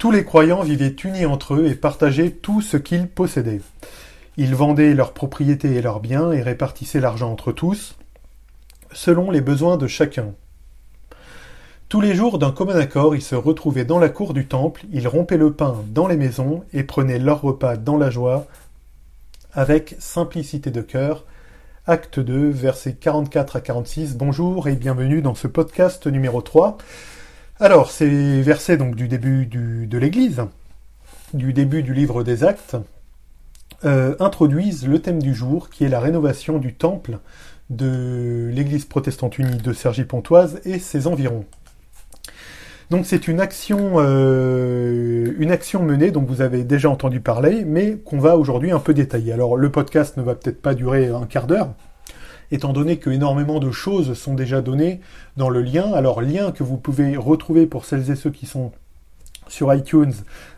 Tous les croyants vivaient unis entre eux et partageaient tout ce qu'ils possédaient. Ils vendaient leurs propriétés et leurs biens et répartissaient l'argent entre tous, selon les besoins de chacun. Tous les jours, d'un commun accord, ils se retrouvaient dans la cour du temple, ils rompaient le pain dans les maisons et prenaient leur repas dans la joie, avec simplicité de cœur. Acte 2, versets 44 à 46. Bonjour et bienvenue dans ce podcast numéro 3. Alors, ces versets donc du début de l'Église, du début du livre des Actes, euh, introduisent le thème du jour qui est la rénovation du temple de l'Église protestante unie de Cergy-Pontoise et ses environs. Donc c'est une action, euh, une action menée dont vous avez déjà entendu parler, mais qu'on va aujourd'hui un peu détailler. Alors le podcast ne va peut-être pas durer un quart d'heure, étant donné que énormément de choses sont déjà données dans le lien. Alors lien que vous pouvez retrouver pour celles et ceux qui sont sur iTunes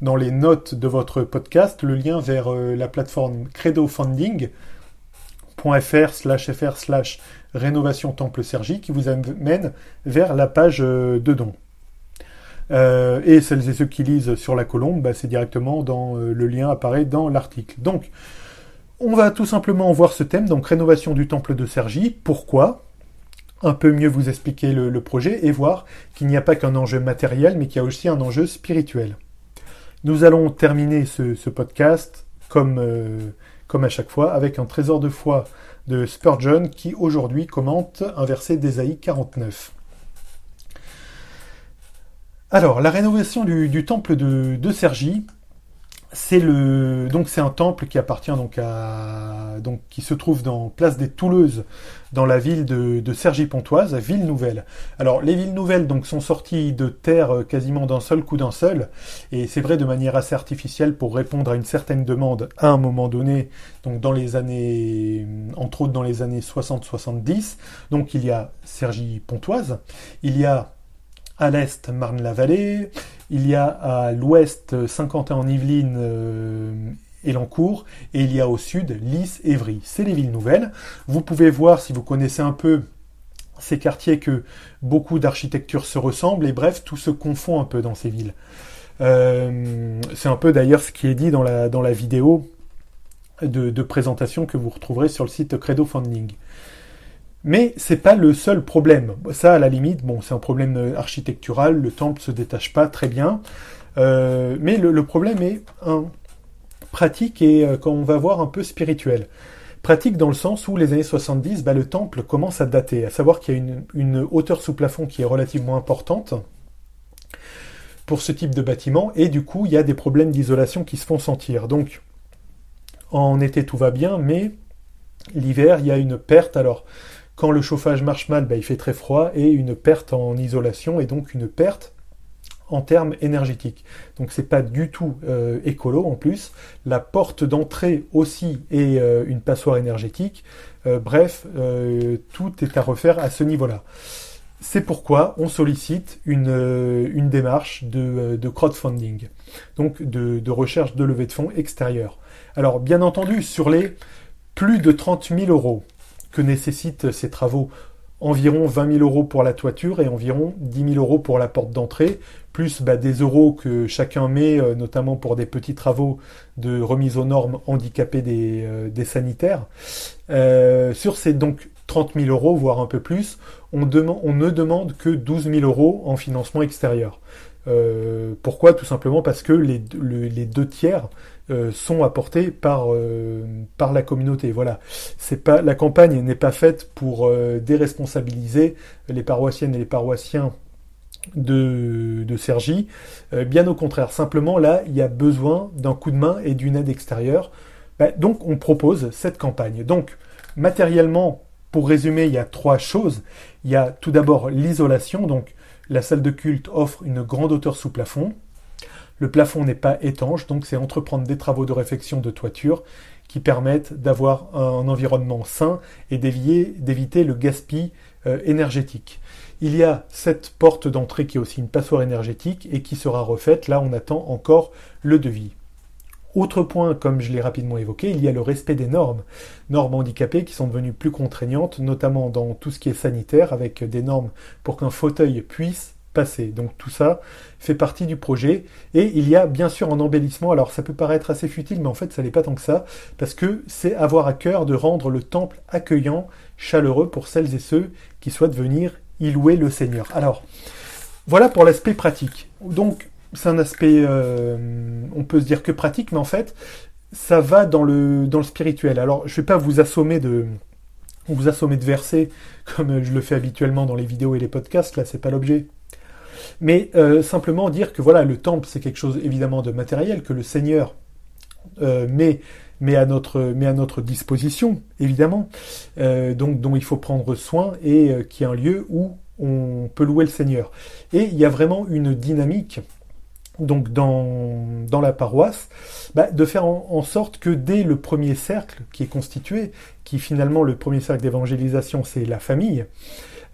dans les notes de votre podcast, le lien vers euh, la plateforme credofunding.fr slash fr slash rénovation temple Sergi qui vous amène vers la page euh, de don. Euh, et celles et ceux qui lisent sur la colombe, bah, c'est directement dans le lien apparaît dans l'article. Donc, on va tout simplement voir ce thème, donc rénovation du temple de Sergi. Pourquoi? Un peu mieux vous expliquer le, projet et voir qu'il n'y a pas qu'un enjeu matériel, mais qu'il y a aussi un enjeu spirituel. Nous allons terminer ce, podcast comme, euh, comme à chaque fois avec un trésor de foi de Spurgeon qui aujourd'hui commente un verset d'Ésaïe 49. Alors, la rénovation du, temple de, de Sergi, c'est le donc c'est un temple qui appartient donc à donc qui se trouve dans place des Touleuses dans la ville de, de Cergy-Pontoise, ville nouvelle. Alors les villes nouvelles donc sont sorties de terre euh, quasiment d'un seul coup d'un seul et c'est vrai de manière assez artificielle pour répondre à une certaine demande à un moment donné donc dans les années entre autres dans les années 60-70. Donc il y a Cergy-Pontoise, il y a à l'est Marne-la-Vallée, il y a à l'ouest Saint-Quentin-en-Yvelines euh, et Lancourt, et il y a au sud Lys, Évry. C'est les villes nouvelles. Vous pouvez voir, si vous connaissez un peu ces quartiers, que beaucoup d'architecture se ressemblent, et bref, tout se confond un peu dans ces villes. Euh, c'est un peu d'ailleurs ce qui est dit dans la, vidéo de, présentation que vous retrouverez sur le site Credo Funding. Mais c'est pas le seul problème. Ça, à la limite, bon, c'est un problème euh, architectural. Le temple se détache pas très bien. Euh, mais le, problème est un pratique et euh, quand on va voir un peu spirituel. Pratique dans le sens où les années 70, bah, le temple commence à dater, à savoir qu'il y a une, une, hauteur sous plafond qui est relativement importante pour ce type de bâtiment, et du coup il y a des problèmes d'isolation qui se font sentir. Donc en été tout va bien, mais l'hiver il y a une perte. Alors quand le chauffage marche mal, bah, il fait très froid et une perte en isolation et donc une perte en termes énergétiques. Donc c'est pas du tout euh, écolo en plus. La porte d'entrée aussi est euh, une passoire énergétique. Euh, bref, tout est à refaire à ce niveau-là. C'est pourquoi on sollicite une, une démarche de, crowdfunding, donc de, de recherche de levée de fonds extérieure. Alors bien entendu, sur les plus de 30 000 euros, que nécessitent ces travaux environ 20 000 euros pour la toiture et environ 10 000 euros pour la porte d'entrée, plus bah, des euros que chacun met, euh, notamment pour des petits travaux de remise aux normes handicapées des, euh, sanitaires. Euh, sur ces donc 30 000 euros, voire un peu plus, on, on ne demande que 12 000 euros en financement extérieur. pourquoi? Tout simplement parce que les, les deux tiers euh, sont apportés par euh, par la communauté. Voilà, c'est pas la campagne n'est pas faite pour euh, déresponsabiliser les paroissiennes et les paroissiens de, de Sergi. bien au contraire, simplement là, il y a besoin d'un coup de main et d'une aide extérieure. Bah, donc, on propose cette campagne. Donc, matériellement, pour résumer, il y a trois choses. Il y a tout d'abord l'isolation. Donc, la salle de culte offre une grande hauteur sous plafond. Le plafond n'est pas étanche, donc c'est entreprendre des travaux de réfection de toiture qui permettent d'avoir un environnement sain et d'éviter le gaspillage euh, énergétique. Il y a cette porte d'entrée qui est aussi une passoire énergétique et qui sera refaite. Là, on attend encore le devis. Autre point, comme je l'ai rapidement évoqué, il y a le respect des normes. Normes handicapées qui sont devenues plus contraignantes, notamment dans tout ce qui est sanitaire, avec des normes pour qu'un fauteuil puisse Donc tout ça fait partie du projet. Et il y a bien sûr un embellissement. Alors ça peut paraître assez futile, mais en fait ça n'est pas tant que ça, parce que c'est avoir à cœur de rendre le temple accueillant, chaleureux pour celles et ceux qui souhaitent venir y louer le Seigneur. Alors voilà pour l'aspect pratique. Donc c'est un aspect, euh, on peut se dire que pratique, mais en fait ça va dans le, dans le spirituel. Alors je ne vais pas vous assommer de vous assommer de versets comme je le fais habituellement dans les vidéos et les podcasts, là c'est pas l'objet mais euh, simplement dire que voilà, le temple, c'est quelque chose évidemment de matériel que le Seigneur euh, met, met, à notre, met à notre disposition, évidemment, euh, donc dont il faut prendre soin et qui est un lieu où on peut louer le Seigneur. Et il y a vraiment une dynamique donc dans, dans la paroisse, bah, de faire en, sorte que dès le premier cercle qui est constitué, qui finalement le premier cercle d'évangélisation c'est la famille,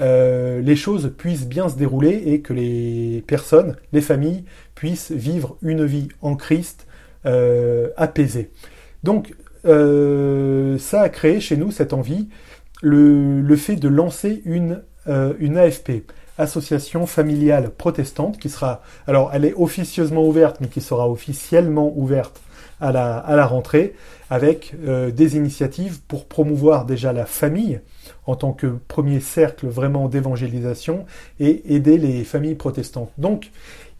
euh, les choses puissent bien se dérouler et que les personnes, les familles, puissent vivre une vie en Christ euh, apaisée. Donc, euh, ça a créé chez nous cette envie, le, fait de lancer une, une AFP, Association familiale protestante, qui sera, alors elle est officieusement ouverte, mais qui sera officiellement ouverte à la, à la rentrée, avec des initiatives pour promouvoir déjà la famille, en tant que premier cercle vraiment d'évangélisation et aider les familles protestantes. Donc,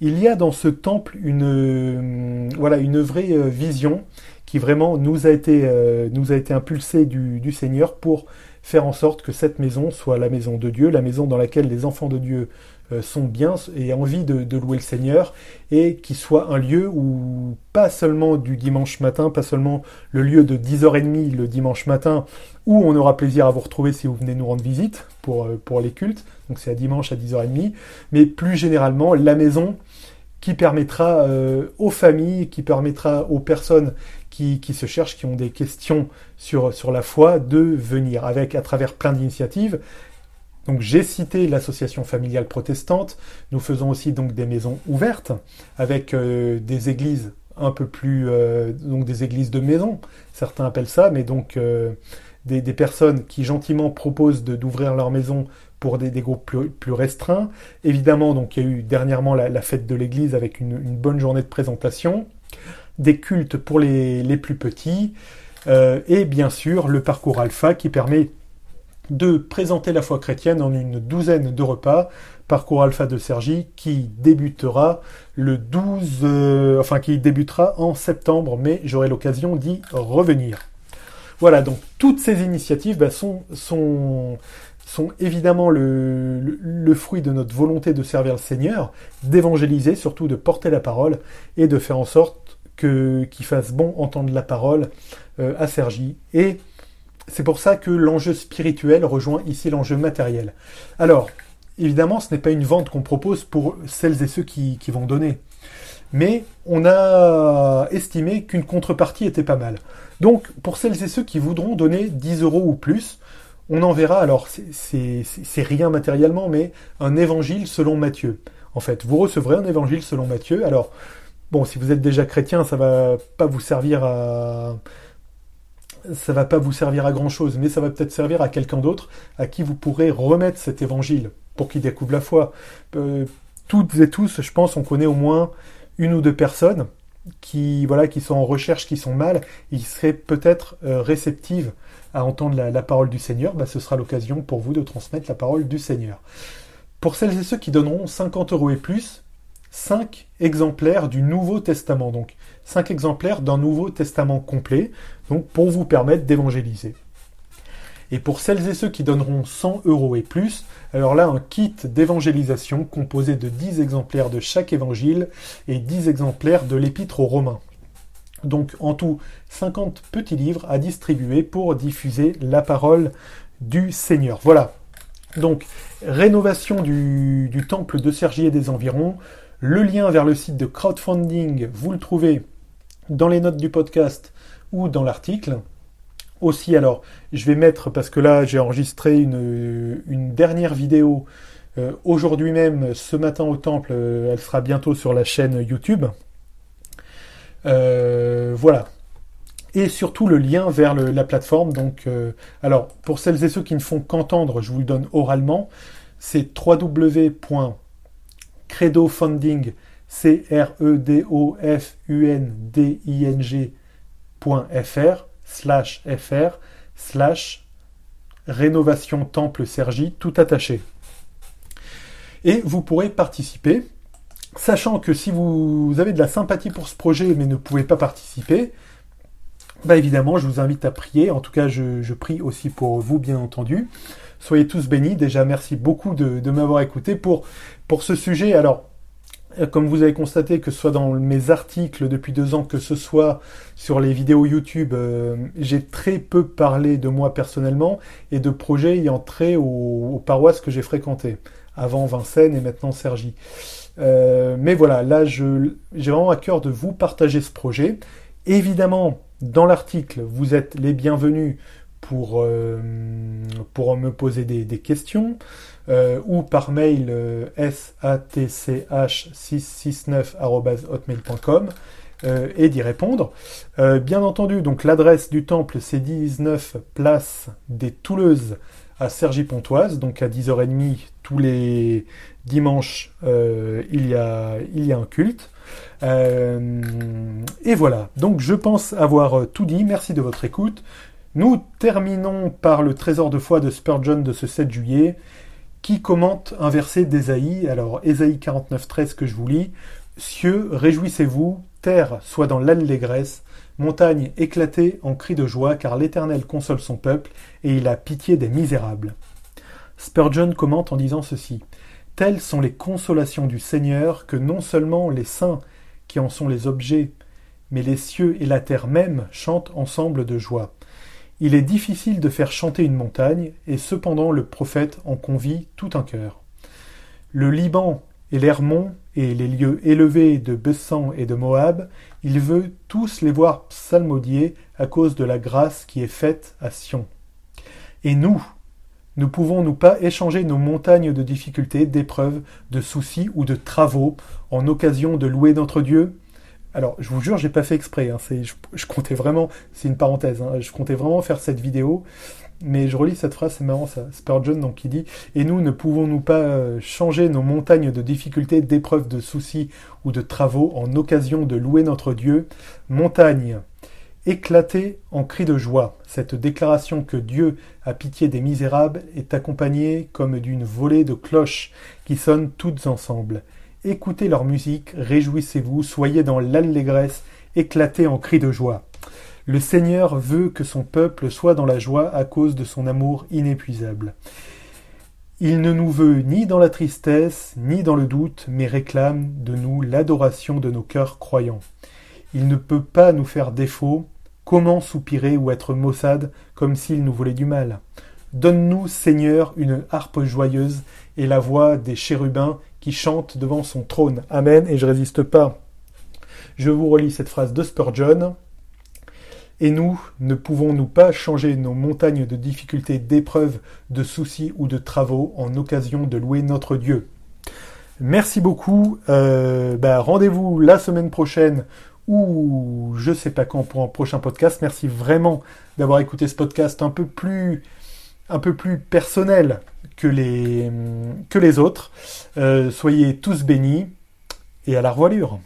il y a dans ce temple une, euh, voilà, une vraie euh, vision qui vraiment nous a été, euh, nous a été impulsée du, du, Seigneur pour faire en sorte que cette maison soit la maison de Dieu, la maison dans laquelle les enfants de Dieu euh, sont bien et envie de, louer le Seigneur et qui soit un lieu où pas seulement du dimanche matin, pas seulement le lieu de 10h30 le dimanche matin où on aura plaisir à vous retrouver si vous venez nous rendre visite pour, euh, pour les cultes, donc c'est à dimanche à 10h30, mais plus généralement la maison qui permettra euh, aux familles, qui permettra aux personnes qui, qui, se cherchent, qui ont des questions sur, sur la foi, de venir avec à travers plein d'initiatives donc j'ai cité l'association familiale protestante. Nous faisons aussi donc des maisons ouvertes avec euh, des églises un peu plus euh, donc des églises de maison, certains appellent ça, mais donc euh, des, personnes qui gentiment proposent d'ouvrir leur maison pour des, groupes plus, restreints. Évidemment, donc il y a eu dernièrement la, fête de l'église avec une, bonne journée de présentation, des cultes pour les, les plus petits, et bien sûr le parcours alpha qui permet de présenter la foi chrétienne en une douzaine de repas, parcours alpha de Sergi, qui débutera le 12, euh, enfin qui débutera en septembre, mais j'aurai l'occasion d'y revenir. Voilà, donc toutes ces initiatives bah, sont, sont, évidemment le, le, fruit de notre volonté de servir le Seigneur, d'évangéliser, surtout de porter la parole et de faire en sorte que qu'il fasse bon entendre la parole euh, à Sergi et c'est pour ça que l'enjeu spirituel rejoint ici l'enjeu matériel. Alors, évidemment, ce n'est pas une vente qu'on propose pour celles et ceux qui, vont donner. Mais on a estimé qu'une contrepartie était pas mal. Donc, pour celles et ceux qui voudront donner 10 euros ou plus, on enverra, alors c'est rien matériellement, mais un évangile selon Matthieu. En fait, vous recevrez un évangile selon Matthieu. Alors, bon, si vous êtes déjà chrétien, ça va pas vous servir à, ça va pas vous servir à grand chose, mais ça va peut-être servir à quelqu'un d'autre à qui vous pourrez remettre cet évangile pour qu'il découvre la foi. Euh, toutes et tous, je pense, on connaît au moins une ou deux personnes qui, voilà, qui sont en recherche, qui sont mal, ils seraient peut-être euh, réceptives à entendre la, parole du Seigneur. Bah, ce sera l'occasion pour vous de transmettre la parole du Seigneur. Pour celles et ceux qui donneront 50 euros et plus, 5 exemplaires du Nouveau Testament. Donc 5 exemplaires d'un Nouveau Testament complet, donc pour vous permettre d'évangéliser. Et pour celles et ceux qui donneront 100 euros et plus, alors là, un kit d'évangélisation composé de 10 exemplaires de chaque évangile et 10 exemplaires de l'épître aux Romains. Donc en tout, 50 petits livres à distribuer pour diffuser la parole du Seigneur. Voilà. Donc, rénovation du, du temple de Sergi et des environs, le lien vers le site de crowdfunding, vous le trouvez dans les notes du podcast ou dans l'article. Aussi, alors, je vais mettre, parce que là, j'ai enregistré une, dernière vidéo euh, aujourd'hui même, ce matin au temple, euh, elle sera bientôt sur la chaîne YouTube. Euh, voilà. Et surtout le lien vers la plateforme. Donc, alors, pour celles et ceux qui ne font qu'entendre, je vous le donne oralement, c'est www Credo Funding, C-R-E-D-O-F-U-N-D-I-N-G.fr, slash fr, slash rénovation temple Sergi, tout attaché. Et vous pourrez participer, sachant que si vous avez de la sympathie pour ce projet mais ne pouvez pas participer, bah évidemment, je vous invite à prier. En tout cas, je, prie aussi pour vous, bien entendu. Soyez tous bénis. Déjà, merci beaucoup de, m'avoir écouté pour, pour ce sujet. Alors, comme vous avez constaté, que ce soit dans mes articles depuis deux ans, que ce soit sur les vidéos YouTube, euh, j'ai très peu parlé de moi personnellement et de projets ayant trait aux, paroisses que j'ai fréquentées, avant Vincennes et maintenant Sergi. Euh, mais voilà, là, j'ai vraiment à cœur de vous partager ce projet. Évidemment, dans l'article, vous êtes les bienvenus pour, euh, pour me poser des, questions euh, ou par mail euh, satch669.hotmail.com et d'y répondre. bien entendu, donc l'adresse du temple, c'est 19 place des Touleuses à Cergy-Pontoise, donc à 10h30 tous les dimanches, il, y a, un culte. Et voilà, donc je pense avoir tout dit, merci de votre écoute. Nous terminons par le trésor de foi de Spurgeon de ce 7 juillet, qui commente un verset d'Ésaïe. Alors, Ésaïe 49, 13 que je vous lis. Cieux, réjouissez-vous, terre, soit dans l'allégresse, montagne éclatée en cris de joie, car l'Éternel console son peuple, et il a pitié des misérables. Spurgeon commente en disant ceci. Telles sont les consolations du Seigneur que non seulement les saints qui en sont les objets, mais les cieux et la terre même chantent ensemble de joie. Il est difficile de faire chanter une montagne, et cependant le prophète en convie tout un cœur. Le Liban et l'Hermon et les lieux élevés de Bessan et de Moab, il veut tous les voir psalmodier à cause de la grâce qui est faite à Sion. Et nous, ne pouvons-nous pas échanger nos montagnes de difficultés, d'épreuves, de soucis ou de travaux en occasion de louer notre Dieu Alors, je vous jure, j'ai pas fait exprès. Hein, je, comptais vraiment, c'est une parenthèse. Hein, je comptais vraiment faire cette vidéo, mais je relis cette phrase, c'est marrant ça. Spurgeon donc qui dit Et nous ne pouvons-nous pas euh, changer nos montagnes de difficultés, d'épreuves, de soucis ou de travaux en occasion de louer notre Dieu? Montagne Éclater en cris de joie. Cette déclaration que Dieu a pitié des misérables est accompagnée comme d'une volée de cloches qui sonnent toutes ensemble. Écoutez leur musique, réjouissez-vous, soyez dans l'allégresse, éclatez en cris de joie. Le Seigneur veut que son peuple soit dans la joie à cause de son amour inépuisable. Il ne nous veut ni dans la tristesse, ni dans le doute, mais réclame de nous l'adoration de nos cœurs croyants. Il ne peut pas nous faire défaut. Comment soupirer ou être maussade comme s'il nous voulait du mal? Donne-nous, Seigneur, une harpe joyeuse et la voix des chérubins qui chantent devant son trône. Amen. Et je résiste pas. Je vous relis cette phrase de Spurgeon. Et nous, ne pouvons-nous pas changer nos montagnes de difficultés, d'épreuves, de soucis ou de travaux en occasion de louer notre Dieu Merci beaucoup. Euh, bah, rendez-vous la semaine prochaine ou je sais pas quand pour un prochain podcast. Merci vraiment d'avoir écouté ce podcast un peu plus, un peu plus personnel que les, autres. Euh, soyez tous bénis et à la revoilure.